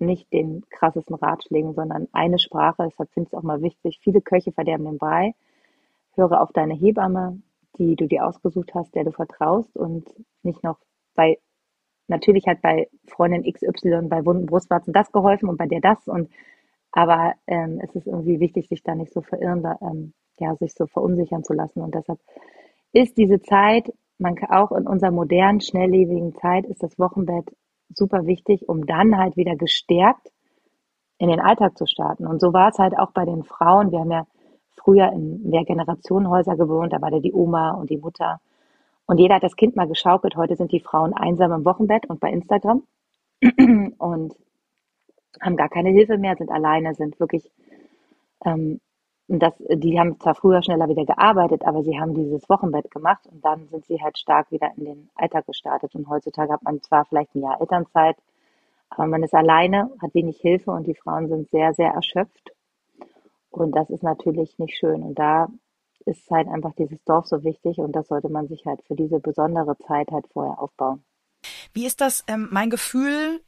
nicht den krassesten Ratschlägen, sondern eine Sprache. Deshalb finde ich es auch mal wichtig. Viele Köche verderben den Brei. Höre auf deine Hebamme, die du dir ausgesucht hast, der du vertraust und nicht noch bei, natürlich hat bei Freundin XY bei wunden Brustwarzen das geholfen und bei der das und aber ähm, es ist irgendwie wichtig, sich da nicht so verirren, da, ähm, ja, sich so verunsichern zu lassen und deshalb ist diese Zeit, man kann auch in unserer modernen, schnelllebigen Zeit ist das Wochenbett super wichtig, um dann halt wieder gestärkt in den Alltag zu starten. Und so war es halt auch bei den Frauen. Wir haben ja früher in Mehrgenerationenhäuser gewohnt, da war da die Oma und die Mutter. Und jeder hat das Kind mal geschaukelt. Heute sind die Frauen einsam im Wochenbett und bei Instagram und haben gar keine Hilfe mehr, sind alleine, sind wirklich, ähm, das, die haben zwar früher schneller wieder gearbeitet, aber sie haben dieses Wochenbett gemacht und dann sind sie halt stark wieder in den Alltag gestartet. Und heutzutage hat man zwar vielleicht ein Jahr Elternzeit, aber man ist alleine, hat wenig Hilfe und die Frauen sind sehr, sehr erschöpft und das ist natürlich nicht schön. Und da ist halt einfach dieses Dorf so wichtig und das sollte man sich halt für diese besondere Zeit halt vorher aufbauen. Wie ist das? Ähm, mein Gefühl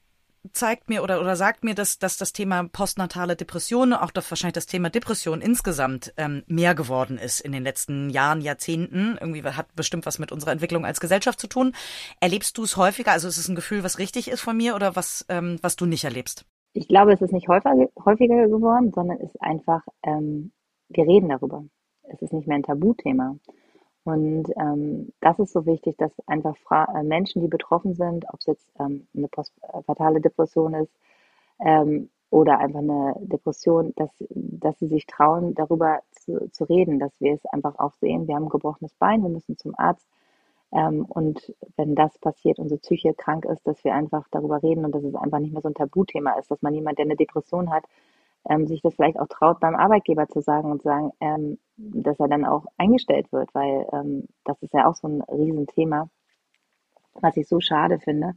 zeigt mir oder, oder sagt mir, dass, dass das Thema postnatale Depression, auch das, wahrscheinlich das Thema Depression insgesamt ähm, mehr geworden ist in den letzten Jahren, Jahrzehnten. Irgendwie hat bestimmt was mit unserer Entwicklung als Gesellschaft zu tun. Erlebst du es häufiger? Also ist es ein Gefühl, was richtig ist von mir oder was, ähm, was du nicht erlebst? ich glaube, es ist nicht häufiger, häufiger geworden, sondern es ist einfach, ähm, wir reden darüber. Es ist nicht mehr ein Tabuthema. Und ähm, das ist so wichtig, dass einfach Fra äh, Menschen, die betroffen sind, ob es jetzt ähm, eine postfatale Depression ist ähm, oder einfach eine Depression, dass, dass sie sich trauen, darüber zu, zu reden, dass wir es einfach auch sehen. Wir haben ein gebrochenes Bein, wir müssen zum Arzt ähm, und wenn das passiert, unsere Psyche krank ist, dass wir einfach darüber reden und dass es einfach nicht mehr so ein Tabuthema ist, dass man jemand, der eine Depression hat, ähm, sich das vielleicht auch traut, beim Arbeitgeber zu sagen und sagen, ähm, dass er dann auch eingestellt wird, weil ähm, das ist ja auch so ein Riesenthema, was ich so schade finde,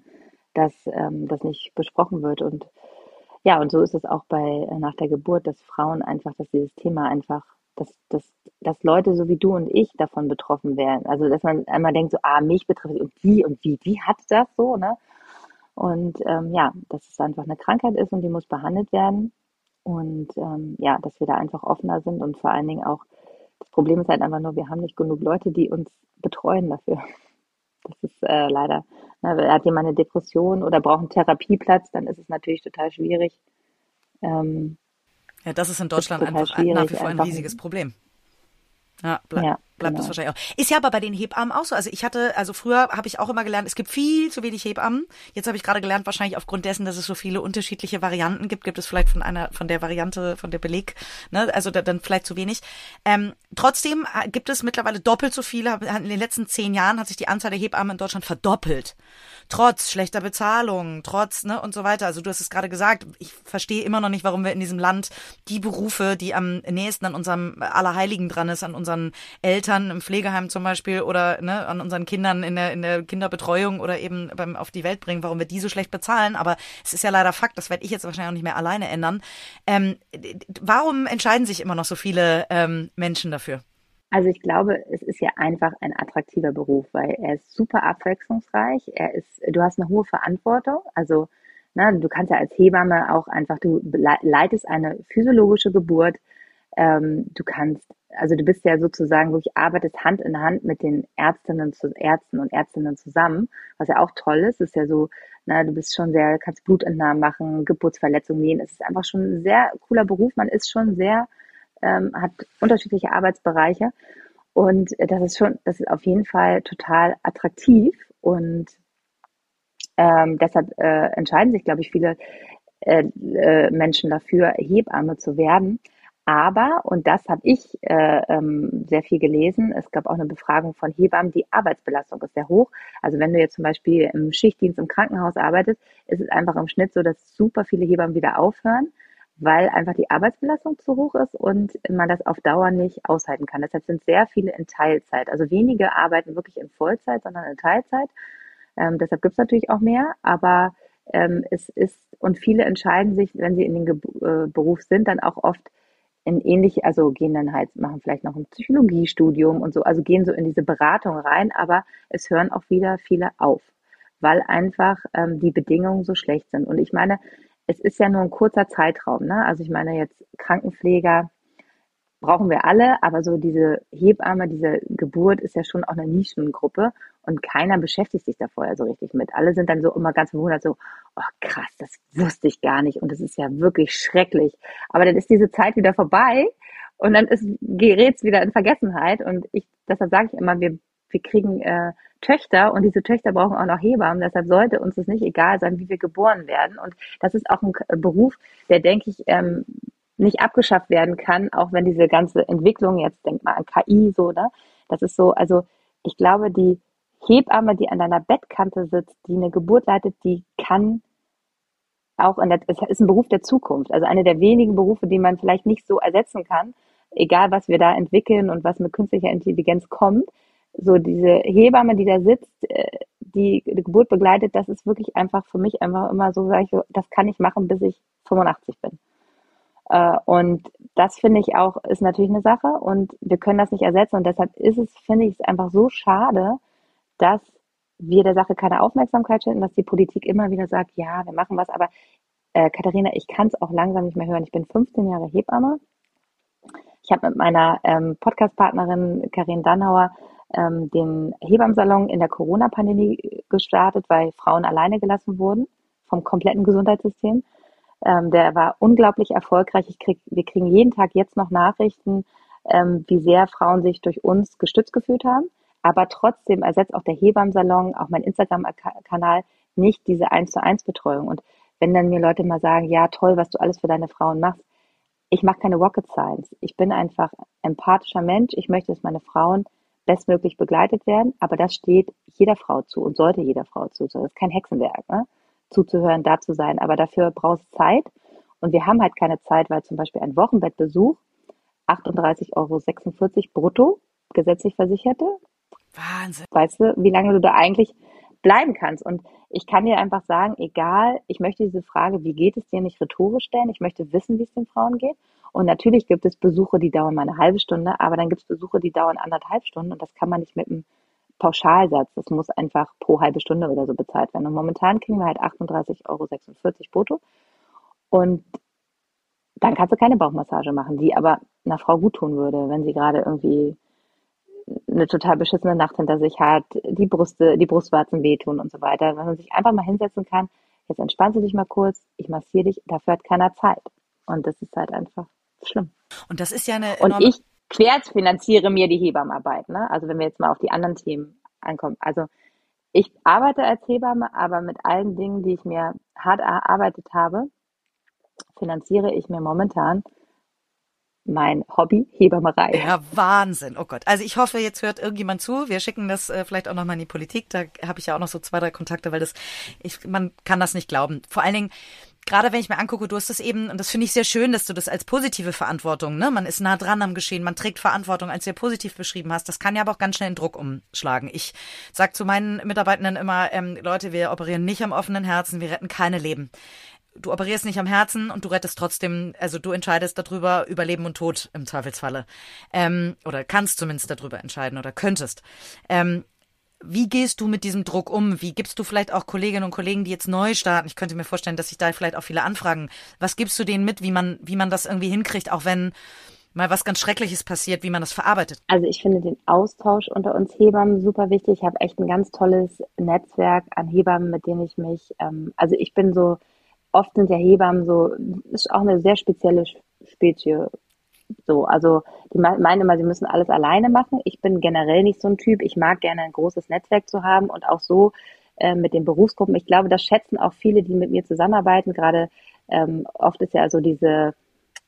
dass ähm, das nicht besprochen wird. Und ja, und so ist es auch bei äh, nach der Geburt, dass Frauen einfach, dass dieses Thema einfach dass, dass, dass Leute so wie du und ich davon betroffen werden. Also dass man einmal denkt, so, ah, mich betrifft und wie und wie, wie hat das so, ne? Und ähm, ja, dass es einfach eine Krankheit ist und die muss behandelt werden. Und ähm, ja, dass wir da einfach offener sind und vor allen Dingen auch, das Problem ist halt einfach nur, wir haben nicht genug Leute, die uns betreuen dafür. Das ist äh, leider, ne, hat jemand eine Depression oder braucht einen Therapieplatz, dann ist es natürlich total schwierig. Ähm, ja, das ist in Deutschland einfach nach wie vor ein riesiges Problem. Ja, bleib, ja bleibt genau. das wahrscheinlich auch. Ist ja aber bei den Hebammen auch so. Also ich hatte, also früher habe ich auch immer gelernt, es gibt viel zu wenig Hebammen. Jetzt habe ich gerade gelernt, wahrscheinlich aufgrund dessen, dass es so viele unterschiedliche Varianten gibt, gibt es vielleicht von einer, von der Variante, von der Beleg, ne, also da, dann vielleicht zu wenig. Ähm, trotzdem äh, gibt es mittlerweile doppelt so viele. In den letzten zehn Jahren hat sich die Anzahl der Hebammen in Deutschland verdoppelt. Trotz schlechter Bezahlung, trotz, ne, und so weiter. Also du hast es gerade gesagt, ich verstehe immer noch nicht, warum wir in diesem Land die Berufe, die am nächsten an unserem Allerheiligen dran ist, an unseren Eltern im Pflegeheim zum Beispiel oder ne, an unseren Kindern in der, in der Kinderbetreuung oder eben beim auf die Welt bringen, warum wir die so schlecht bezahlen. Aber es ist ja leider Fakt, das werde ich jetzt wahrscheinlich auch nicht mehr alleine ändern. Ähm, warum entscheiden sich immer noch so viele ähm, Menschen dafür? Also ich glaube, es ist ja einfach ein attraktiver Beruf, weil er ist super abwechslungsreich. Er ist, du hast eine hohe Verantwortung. Also ne, du kannst ja als Hebamme auch einfach, du leitest eine physiologische Geburt. Ähm, du kannst, also du bist ja sozusagen wirklich arbeitest Hand in Hand mit den Ärztinnen zu Ärzten und Ärztinnen zusammen, was ja auch toll ist. Ist ja so, na, du bist schon sehr, kannst Blutentnahmen machen, Geburtsverletzungen nähen. Es ist einfach schon ein sehr cooler Beruf. Man ist schon sehr ähm, hat unterschiedliche Arbeitsbereiche. Und das ist schon, das ist auf jeden Fall total attraktiv und ähm, deshalb äh, entscheiden sich, glaube ich, viele äh, äh, Menschen dafür, Hebamme zu werden. Aber, und das habe ich äh, ähm, sehr viel gelesen, es gab auch eine Befragung von Hebammen, die Arbeitsbelastung ist sehr hoch. Also wenn du jetzt zum Beispiel im Schichtdienst im Krankenhaus arbeitest, ist es einfach im Schnitt so, dass super viele Hebammen wieder aufhören, weil einfach die Arbeitsbelastung zu hoch ist und man das auf Dauer nicht aushalten kann. Deshalb sind sehr viele in Teilzeit. Also wenige arbeiten wirklich in Vollzeit, sondern in Teilzeit. Ähm, deshalb gibt es natürlich auch mehr, aber ähm, es ist, und viele entscheiden sich, wenn sie in den Ge äh, Beruf sind, dann auch oft in ähnlich, also gehen dann halt, machen vielleicht noch ein Psychologiestudium und so, also gehen so in diese Beratung rein, aber es hören auch wieder viele auf, weil einfach ähm, die Bedingungen so schlecht sind. Und ich meine, es ist ja nur ein kurzer Zeitraum, ne? Also ich meine jetzt Krankenpfleger, brauchen wir alle, aber so diese Hebamme, diese Geburt ist ja schon auch eine Nischengruppe und keiner beschäftigt sich da vorher so richtig mit. Alle sind dann so immer ganz verwundert so, oh krass, das wusste ich gar nicht und das ist ja wirklich schrecklich. Aber dann ist diese Zeit wieder vorbei und dann ist, gerät's wieder in Vergessenheit und ich, deshalb sage ich immer, wir, wir kriegen äh, Töchter und diese Töchter brauchen auch noch Hebammen. Deshalb sollte uns das nicht egal sein, wie wir geboren werden. Und das ist auch ein Beruf, der, denke ich, ähm, nicht abgeschafft werden kann, auch wenn diese ganze Entwicklung, jetzt denk mal an KI, so, ne? Das ist so, also ich glaube, die Hebamme, die an deiner Bettkante sitzt, die eine Geburt leitet, die kann auch in der, es ist ein Beruf der Zukunft, also eine der wenigen Berufe, die man vielleicht nicht so ersetzen kann, egal was wir da entwickeln und was mit künstlicher Intelligenz kommt. So diese Hebamme, die da sitzt, äh, die, die Geburt begleitet, das ist wirklich einfach für mich einfach immer so, sage ich, das kann ich machen, bis ich 85 bin. Äh, und das finde ich auch, ist natürlich eine Sache und wir können das nicht ersetzen und deshalb ist es, finde ich es einfach so schade, dass wir der Sache keine Aufmerksamkeit schenken, dass die Politik immer wieder sagt, ja, wir machen was, aber äh, Katharina, ich kann es auch langsam nicht mehr hören. Ich bin 15 Jahre Hebamme. Ich habe mit meiner ähm, Podcast-Partnerin Karin Dannauer ähm, den Hebammensalon in der Corona-Pandemie gestartet, weil Frauen alleine gelassen wurden vom kompletten Gesundheitssystem. Ähm, der war unglaublich erfolgreich. Ich krieg, wir kriegen jeden Tag jetzt noch Nachrichten, ähm, wie sehr Frauen sich durch uns gestützt gefühlt haben. Aber trotzdem ersetzt auch der Hebammsalon, auch mein Instagram-Kanal nicht diese 1 zu 1 Betreuung. Und wenn dann mir Leute mal sagen, ja, toll, was du alles für deine Frauen machst. Ich mache keine Rocket Science. Ich bin einfach empathischer Mensch. Ich möchte, dass meine Frauen bestmöglich begleitet werden. Aber das steht jeder Frau zu und sollte jeder Frau zu. Das ist kein Hexenwerk. Ne? zuzuhören, da zu sein. Aber dafür brauchst du Zeit. Und wir haben halt keine Zeit, weil zum Beispiel ein Wochenbettbesuch 38,46 Euro brutto, gesetzlich Versicherte. Wahnsinn. Weißt du, wie lange du da eigentlich bleiben kannst? Und ich kann dir einfach sagen, egal, ich möchte diese Frage, wie geht es dir, nicht rhetorisch stellen. Ich möchte wissen, wie es den Frauen geht. Und natürlich gibt es Besuche, die dauern mal eine halbe Stunde, aber dann gibt es Besuche, die dauern anderthalb Stunden und das kann man nicht mit einem Pauschalsatz. Das muss einfach pro halbe Stunde oder so bezahlt werden. Und momentan kriegen wir halt 38,46 Euro brutto. Und dann kannst du keine Bauchmassage machen, die aber einer Frau gut tun würde, wenn sie gerade irgendwie eine total beschissene Nacht hinter sich hat, die Brüste, die Brustwarzen wehtun und so weiter. Wenn man sich einfach mal hinsetzen kann, jetzt entspannst du dich mal kurz, ich massiere dich, dafür hat keiner Zeit. Und das ist halt einfach schlimm. Und das ist ja eine Und ich querfinanziere mir die Hebammenarbeit. Ne? Also wenn wir jetzt mal auf die anderen Themen ankommen. Also ich arbeite als Hebamme, aber mit allen Dingen, die ich mir hart erarbeitet habe, finanziere ich mir momentan mein Hobby Hebammerei. Ja, Wahnsinn. Oh Gott. Also ich hoffe, jetzt hört irgendjemand zu. Wir schicken das äh, vielleicht auch nochmal in die Politik. Da habe ich ja auch noch so zwei, drei Kontakte, weil das, ich, man kann das nicht glauben. Vor allen Dingen, gerade wenn ich mir angucke, du hast das eben, und das finde ich sehr schön, dass du das als positive Verantwortung, ne? Man ist nah dran am Geschehen, man trägt Verantwortung, als du ja positiv beschrieben hast. Das kann ja aber auch ganz schnell in Druck umschlagen. Ich sag zu meinen Mitarbeitenden immer, ähm, Leute, wir operieren nicht am offenen Herzen, wir retten keine Leben. Du operierst nicht am Herzen und du rettest trotzdem, also du entscheidest darüber über Leben und Tod im Zweifelsfalle. Ähm, oder kannst zumindest darüber entscheiden oder könntest. Ähm, wie gehst du mit diesem Druck um? Wie gibst du vielleicht auch Kolleginnen und Kollegen, die jetzt neu starten? Ich könnte mir vorstellen, dass sich da vielleicht auch viele anfragen. Was gibst du denen mit, wie man, wie man das irgendwie hinkriegt, auch wenn mal was ganz Schreckliches passiert, wie man das verarbeitet? Also ich finde den Austausch unter uns Hebammen super wichtig. Ich habe echt ein ganz tolles Netzwerk an Hebammen, mit denen ich mich, ähm, also ich bin so, oft sind ja Hebammen so, ist auch eine sehr spezielle Spezie so, also die meinen immer, sie müssen alles alleine machen. Ich bin generell nicht so ein Typ. Ich mag gerne ein großes Netzwerk zu haben und auch so äh, mit den Berufsgruppen. Ich glaube, das schätzen auch viele, die mit mir zusammenarbeiten. Gerade ähm, oft ist ja also diese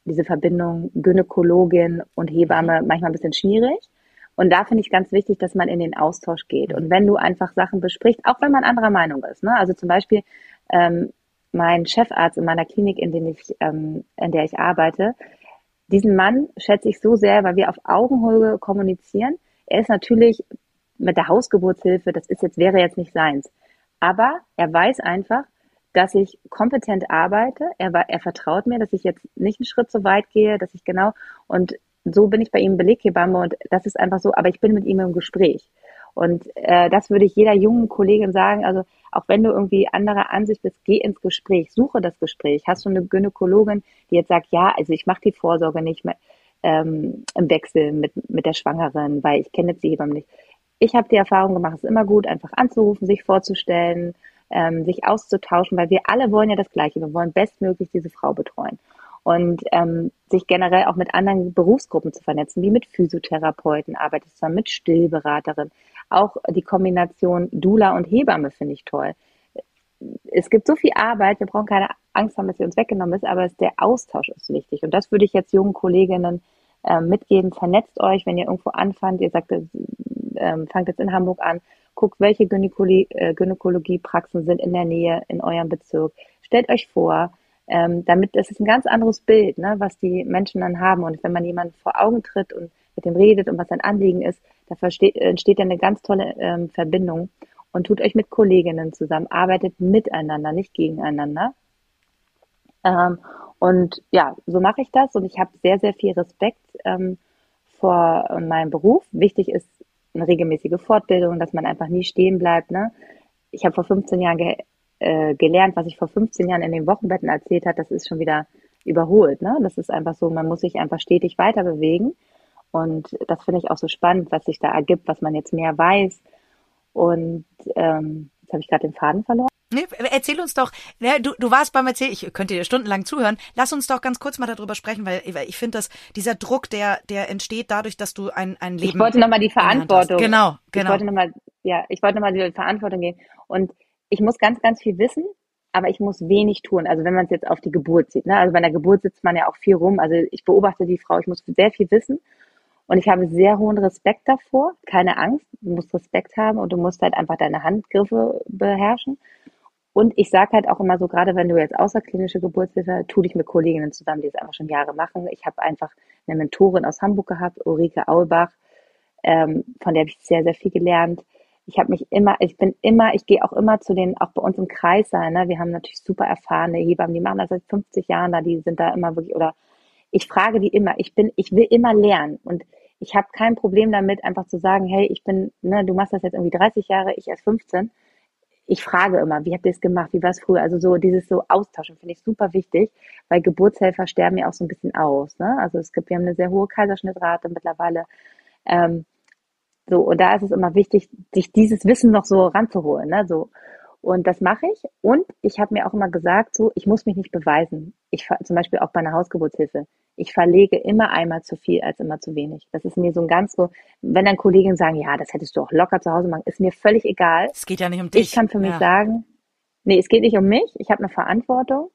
diese Verbindung Gynäkologin und Hebamme manchmal ein bisschen schwierig. Und da finde ich ganz wichtig, dass man in den Austausch geht. Und wenn du einfach Sachen besprichst, auch wenn man anderer Meinung ist, ne? also zum Beispiel ähm, mein Chefarzt in meiner Klinik, in, den ich, ähm, in der ich arbeite, diesen Mann schätze ich so sehr, weil wir auf Augenhöhe kommunizieren. Er ist natürlich mit der Hausgeburtshilfe, das ist jetzt, wäre jetzt nicht seins. Aber er weiß einfach, dass ich kompetent arbeite. Er, er vertraut mir, dass ich jetzt nicht einen Schritt zu weit gehe, dass ich genau, und so bin ich bei ihm Beleghebamme und das ist einfach so, aber ich bin mit ihm im Gespräch. Und äh, das würde ich jeder jungen Kollegin sagen. Also auch wenn du irgendwie anderer Ansicht bist, geh ins Gespräch, suche das Gespräch. Hast du eine Gynäkologin, die jetzt sagt, ja, also ich mache die Vorsorge nicht mehr ähm, im Wechsel mit, mit der Schwangeren, weil ich kenne jetzt die nicht. Ich habe die Erfahrung gemacht, es ist immer gut, einfach anzurufen, sich vorzustellen, ähm, sich auszutauschen, weil wir alle wollen ja das Gleiche. Wir wollen bestmöglich diese Frau betreuen und ähm, sich generell auch mit anderen Berufsgruppen zu vernetzen, wie mit Physiotherapeuten, arbeitest zusammen mit Stillberaterin. Auch die Kombination Dula und Hebamme finde ich toll. Es gibt so viel Arbeit, wir brauchen keine Angst haben, dass sie uns weggenommen ist, aber der Austausch ist wichtig. Und das würde ich jetzt jungen Kolleginnen äh, mitgeben. Vernetzt euch, wenn ihr irgendwo anfangt. Ihr sagt, äh, fangt jetzt in Hamburg an. Guckt, welche Gynäkologie, äh, Gynäkologiepraxen sind in der Nähe in eurem Bezirk. Stellt euch vor, ähm, damit das ist ein ganz anderes Bild, ne, was die Menschen dann haben. Und wenn man jemanden vor Augen tritt und mit dem redet und was sein Anliegen ist, da entsteht dann eine ganz tolle ähm, Verbindung. Und tut euch mit Kolleginnen zusammen, arbeitet miteinander, nicht gegeneinander. Ähm, und ja, so mache ich das und ich habe sehr, sehr viel Respekt ähm, vor meinem Beruf. Wichtig ist eine regelmäßige Fortbildung, dass man einfach nie stehen bleibt. Ne? Ich habe vor 15 Jahren ge äh, gelernt, was ich vor 15 Jahren in den Wochenbetten erzählt hat, das ist schon wieder überholt. Ne? Das ist einfach so, man muss sich einfach stetig weiter bewegen. Und das finde ich auch so spannend, was sich da ergibt, was man jetzt mehr weiß. Und ähm, jetzt habe ich gerade den Faden verloren. Nee, erzähl uns doch, ja, du, du warst beim Erzählen, ich könnte dir stundenlang zuhören. Lass uns doch ganz kurz mal darüber sprechen, weil, weil ich finde, dass dieser Druck, der, der entsteht dadurch, dass du ein, ein Leben. Ich wollte nochmal die Verantwortung. Genau, genau. Ich wollte nochmal, ja, ich wollte nochmal die Verantwortung gehen. Und ich muss ganz, ganz viel wissen, aber ich muss wenig tun. Also wenn man es jetzt auf die Geburt sieht, ne? Also bei der Geburt sitzt man ja auch viel rum. Also ich beobachte die Frau, ich muss sehr viel wissen. Und ich habe sehr hohen Respekt davor, keine Angst. Du musst Respekt haben und du musst halt einfach deine Handgriffe beherrschen. Und ich sage halt auch immer so, gerade wenn du jetzt außerklinische Geburtshilfe, tu dich mit Kolleginnen zusammen, die es einfach schon Jahre machen. Ich habe einfach eine Mentorin aus Hamburg gehabt, Ulrike Aulbach, ähm, von der habe ich sehr, sehr viel gelernt ich habe mich immer, ich bin immer, ich gehe auch immer zu den, auch bei uns im Kreis sein, ne? wir haben natürlich super erfahrene Hebammen, die machen das seit 50 Jahren da, die sind da immer wirklich, oder ich frage die immer, ich bin, ich will immer lernen und ich habe kein Problem damit, einfach zu sagen, hey, ich bin, ne, du machst das jetzt irgendwie 30 Jahre, ich erst 15. Ich frage immer, wie habt ihr es gemacht, wie war es früher? Also so dieses so Austauschen finde ich super wichtig, weil Geburtshelfer sterben ja auch so ein bisschen aus. Ne? Also es gibt, wir haben eine sehr hohe Kaiserschnittrate mittlerweile. Ähm, so, und da ist es immer wichtig, sich dieses Wissen noch so ranzuholen. Ne? So. Und das mache ich. Und ich habe mir auch immer gesagt, so, ich muss mich nicht beweisen. Ich zum Beispiel auch bei einer Hausgeburtshilfe. Ich verlege immer einmal zu viel als immer zu wenig. Das ist mir so ein ganz so, wenn dann Kollegen sagen, ja, das hättest du auch locker zu Hause machen, ist mir völlig egal. Es geht ja nicht um dich. Ich kann für mich ja. sagen, nee, es geht nicht um mich. Ich habe eine Verantwortung.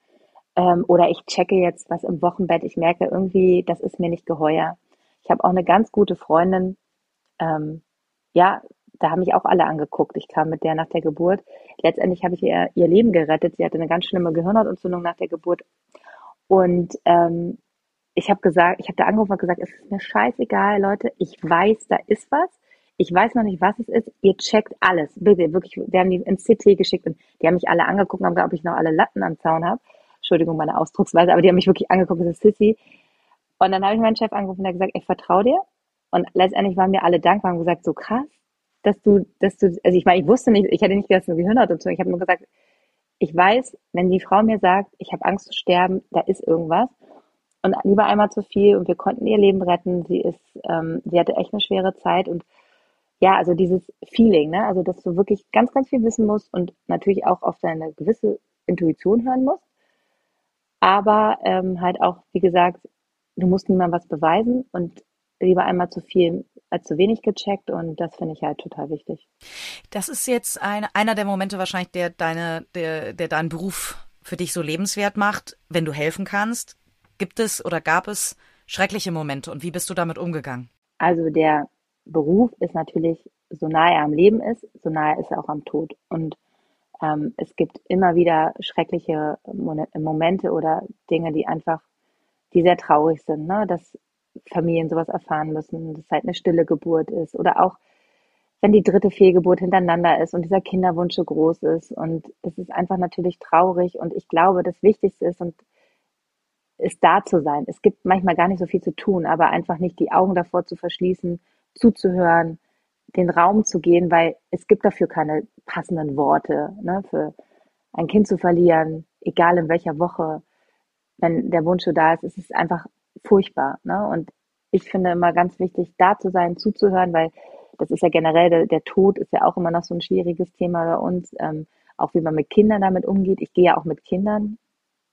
Ähm, oder ich checke jetzt was im Wochenbett. Ich merke irgendwie, das ist mir nicht geheuer. Ich habe auch eine ganz gute Freundin, ähm, ja, da haben mich auch alle angeguckt. Ich kam mit der nach der Geburt. Letztendlich habe ich ihr, ihr Leben gerettet. Sie hatte eine ganz schlimme Gehirnhautentzündung nach der Geburt. Und ähm, ich habe gesagt, ich habe da angerufen und gesagt, es ist mir scheißegal, Leute. Ich weiß, da ist was. Ich weiß noch nicht, was es ist. Ihr checkt alles. Bitte, wirklich. Wir haben die ins CT geschickt und die haben mich alle angeguckt und haben gesagt, ob ich noch alle Latten am Zaun habe. Entschuldigung, meine Ausdrucksweise, aber die haben mich wirklich angeguckt, das ist Sissy. Und dann habe ich meinen Chef angerufen und er gesagt, ich vertraue dir. Und letztendlich waren mir alle dankbar und gesagt, so krass, dass du, dass du, also ich meine, ich wusste nicht, ich hatte nicht gesagt, dass du Gehirn hat so. Ich habe nur gesagt, ich weiß, wenn die Frau mir sagt, ich habe Angst zu sterben, da ist irgendwas. Und lieber einmal zu viel und wir konnten ihr Leben retten. Sie ist, ähm, sie hatte echt eine schwere Zeit und ja, also dieses Feeling, ne, also dass du wirklich ganz, ganz viel wissen musst und natürlich auch auf deine gewisse Intuition hören musst. Aber ähm, halt auch, wie gesagt, du musst niemandem was beweisen und lieber einmal zu viel als zu wenig gecheckt und das finde ich halt total wichtig. Das ist jetzt ein, einer der Momente wahrscheinlich, der deine, der, der deinen Beruf für dich so lebenswert macht, wenn du helfen kannst. Gibt es oder gab es schreckliche Momente und wie bist du damit umgegangen? Also der Beruf ist natürlich, so nahe er am Leben ist, so nahe ist er auch am Tod. Und ähm, es gibt immer wieder schreckliche Momente oder Dinge, die einfach, die sehr traurig sind, ne? dass Familien sowas erfahren müssen, dass halt eine stille Geburt ist oder auch wenn die dritte Fehlgeburt hintereinander ist und dieser Kinderwunsch so groß ist. Und es ist einfach natürlich traurig. Und ich glaube, das Wichtigste ist und ist da zu sein. Es gibt manchmal gar nicht so viel zu tun, aber einfach nicht die Augen davor zu verschließen, zuzuhören, den Raum zu gehen, weil es gibt dafür keine passenden Worte, ne, für ein Kind zu verlieren, egal in welcher Woche, wenn der Wunsch so da ist, ist es einfach furchtbar, ne, und ich finde immer ganz wichtig, da zu sein, zuzuhören, weil das ist ja generell, der, der Tod ist ja auch immer noch so ein schwieriges Thema bei uns, ähm, auch wie man mit Kindern damit umgeht. Ich gehe ja auch mit Kindern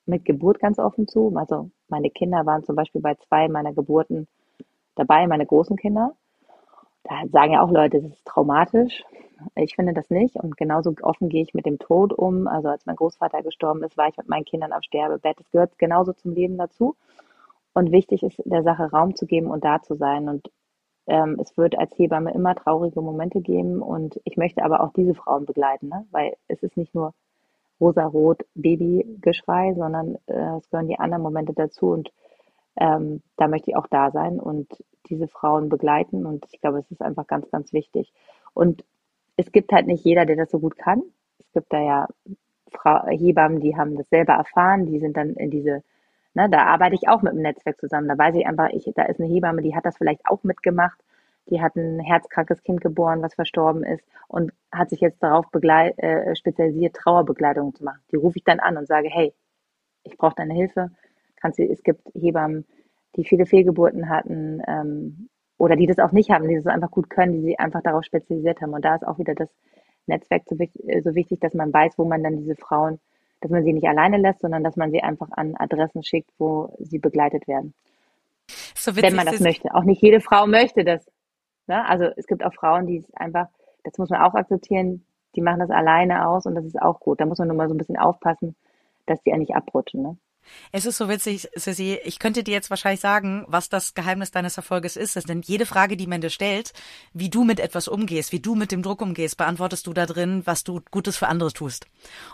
mit Geburt ganz offen zu. Also meine Kinder waren zum Beispiel bei zwei meiner Geburten dabei, meine großen Kinder. Da sagen ja auch Leute, das ist traumatisch. Ich finde das nicht. Und genauso offen gehe ich mit dem Tod um. Also als mein Großvater gestorben ist, war ich mit meinen Kindern am Sterbebett. Das gehört genauso zum Leben dazu. Und wichtig ist, der Sache Raum zu geben und da zu sein. Und ähm, es wird als Hebamme immer traurige Momente geben und ich möchte aber auch diese Frauen begleiten, ne? weil es ist nicht nur rosa-rot Babygeschrei, sondern äh, es gehören die anderen Momente dazu und ähm, da möchte ich auch da sein und diese Frauen begleiten und ich glaube, es ist einfach ganz, ganz wichtig. Und es gibt halt nicht jeder, der das so gut kann. Es gibt da ja Frau, Hebammen, die haben das selber erfahren, die sind dann in diese Ne, da arbeite ich auch mit dem Netzwerk zusammen. Da weiß ich einfach, ich, da ist eine Hebamme, die hat das vielleicht auch mitgemacht. Die hat ein herzkrankes Kind geboren, was verstorben ist und hat sich jetzt darauf äh, spezialisiert, Trauerbegleitung zu machen. Die rufe ich dann an und sage, hey, ich brauche deine Hilfe. Kannst du, es gibt Hebammen, die viele Fehlgeburten hatten ähm, oder die das auch nicht haben, die das einfach gut können, die sich einfach darauf spezialisiert haben. Und da ist auch wieder das Netzwerk so, so wichtig, dass man weiß, wo man dann diese Frauen dass man sie nicht alleine lässt, sondern dass man sie einfach an Adressen schickt, wo sie begleitet werden. So wenn man das möchte. Auch nicht jede Frau möchte das. Ne? Also es gibt auch Frauen, die es einfach, das muss man auch akzeptieren, die machen das alleine aus und das ist auch gut. Da muss man nur mal so ein bisschen aufpassen, dass die ja nicht abrutschen. Ne? Es ist so witzig, Sissy. Ich könnte dir jetzt wahrscheinlich sagen, was das Geheimnis deines Erfolges ist. Denn jede Frage, die man dir stellt, wie du mit etwas umgehst, wie du mit dem Druck umgehst, beantwortest du da drin, was du Gutes für andere tust.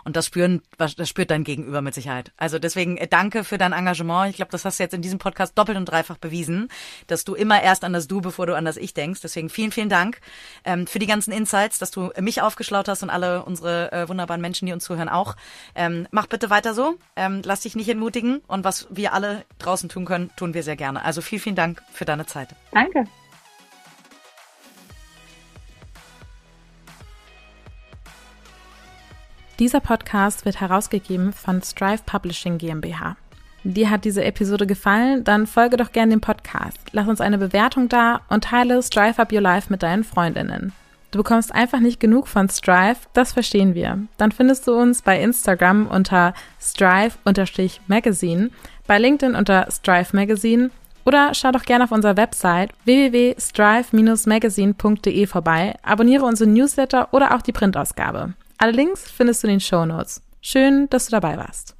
Und das spüren, das spürt dein Gegenüber mit Sicherheit. Also deswegen äh, danke für dein Engagement. Ich glaube, das hast du jetzt in diesem Podcast doppelt und dreifach bewiesen, dass du immer erst an das Du, bevor du an das Ich denkst. Deswegen vielen, vielen Dank ähm, für die ganzen Insights, dass du mich aufgeschlaut hast und alle unsere äh, wunderbaren Menschen, die uns zuhören, auch. Ähm, mach bitte weiter so. Ähm, lass dich nicht entmutigen entmutigen und was wir alle draußen tun können, tun wir sehr gerne. Also vielen, vielen Dank für deine Zeit. Danke. Dieser Podcast wird herausgegeben von Strive Publishing GmbH. Dir hat diese Episode gefallen? Dann folge doch gerne dem Podcast. Lass uns eine Bewertung da und teile Strive Up Your Life mit deinen Freundinnen. Du bekommst einfach nicht genug von Strive, das verstehen wir. Dann findest du uns bei Instagram unter strive-magazine, bei LinkedIn unter Strive Magazine oder schau doch gerne auf unserer Website www.strive-magazine.de vorbei, abonniere unsere Newsletter oder auch die Printausgabe. Alle Links findest du in den Show Notes. Schön, dass du dabei warst.